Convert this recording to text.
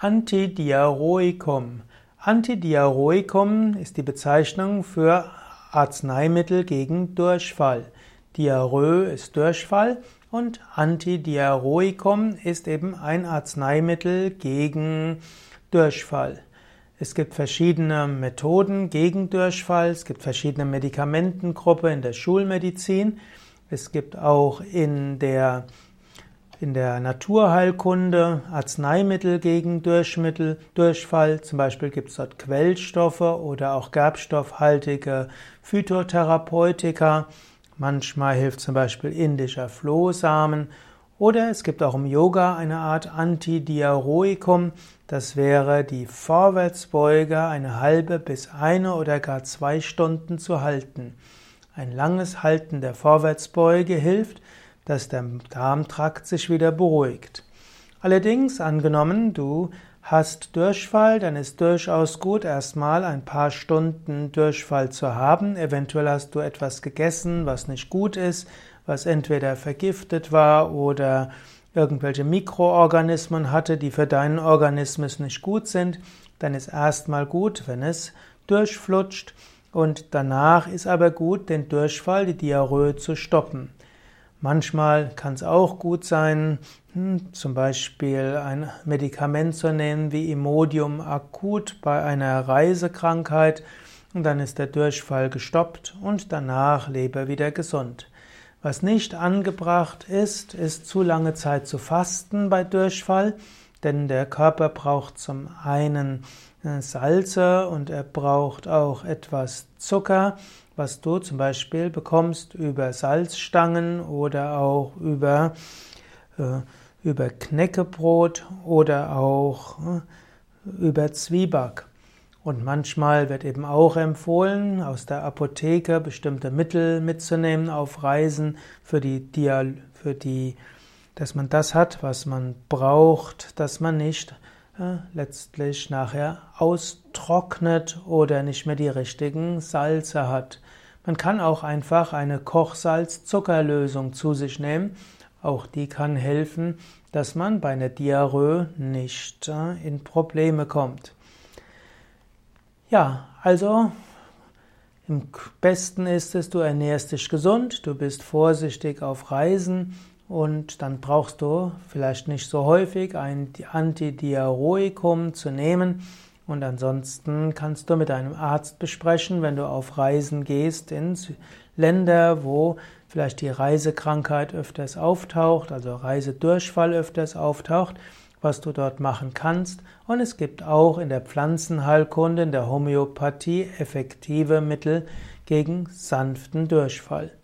Antidiaroikum. Antidiaroikum ist die Bezeichnung für Arzneimittel gegen Durchfall. Diarrhoe ist Durchfall und Antidiaroikum ist eben ein Arzneimittel gegen Durchfall. Es gibt verschiedene Methoden gegen Durchfall, es gibt verschiedene Medikamentengruppen in der Schulmedizin, es gibt auch in der in der Naturheilkunde Arzneimittel gegen Durchmittel, Durchfall. Zum Beispiel gibt es dort Quellstoffe oder auch gerbstoffhaltige Phytotherapeutika. Manchmal hilft zum Beispiel indischer Flohsamen. Oder es gibt auch im Yoga eine Art Antidiaroikum. Das wäre die Vorwärtsbeuge eine halbe bis eine oder gar zwei Stunden zu halten. Ein langes Halten der Vorwärtsbeuge hilft, dass der Darmtrakt sich wieder beruhigt. Allerdings, angenommen, du hast Durchfall, dann ist durchaus gut, erstmal ein paar Stunden Durchfall zu haben. Eventuell hast du etwas gegessen, was nicht gut ist, was entweder vergiftet war oder irgendwelche Mikroorganismen hatte, die für deinen Organismus nicht gut sind. Dann ist erstmal gut, wenn es durchflutscht und danach ist aber gut, den Durchfall, die Diarrhoe zu stoppen. Manchmal kann es auch gut sein, hm, zum Beispiel ein Medikament zu nehmen wie Imodium akut bei einer Reisekrankheit und dann ist der Durchfall gestoppt und danach lebe wieder gesund. Was nicht angebracht ist, ist zu lange Zeit zu fasten bei Durchfall, denn der Körper braucht zum einen äh, Salze und er braucht auch etwas Zucker was du zum Beispiel bekommst über Salzstangen oder auch über, äh, über Knäckebrot oder auch äh, über Zwieback. Und manchmal wird eben auch empfohlen, aus der Apotheke bestimmte Mittel mitzunehmen auf Reisen für die, Dial für die dass man das hat, was man braucht, dass man nicht äh, letztlich nachher austrocknet oder nicht mehr die richtigen Salze hat. Man kann auch einfach eine Kochsalz-Zuckerlösung zu sich nehmen. Auch die kann helfen, dass man bei einer Diarrhoe nicht äh, in Probleme kommt. Ja, also im besten ist es, du ernährst dich gesund, du bist vorsichtig auf Reisen und dann brauchst du vielleicht nicht so häufig ein Antidiarrhoikum zu nehmen. Und ansonsten kannst du mit deinem Arzt besprechen, wenn du auf Reisen gehst in Länder, wo vielleicht die Reisekrankheit öfters auftaucht, also Reisedurchfall öfters auftaucht, was du dort machen kannst. Und es gibt auch in der Pflanzenheilkunde, in der Homöopathie effektive Mittel gegen sanften Durchfall.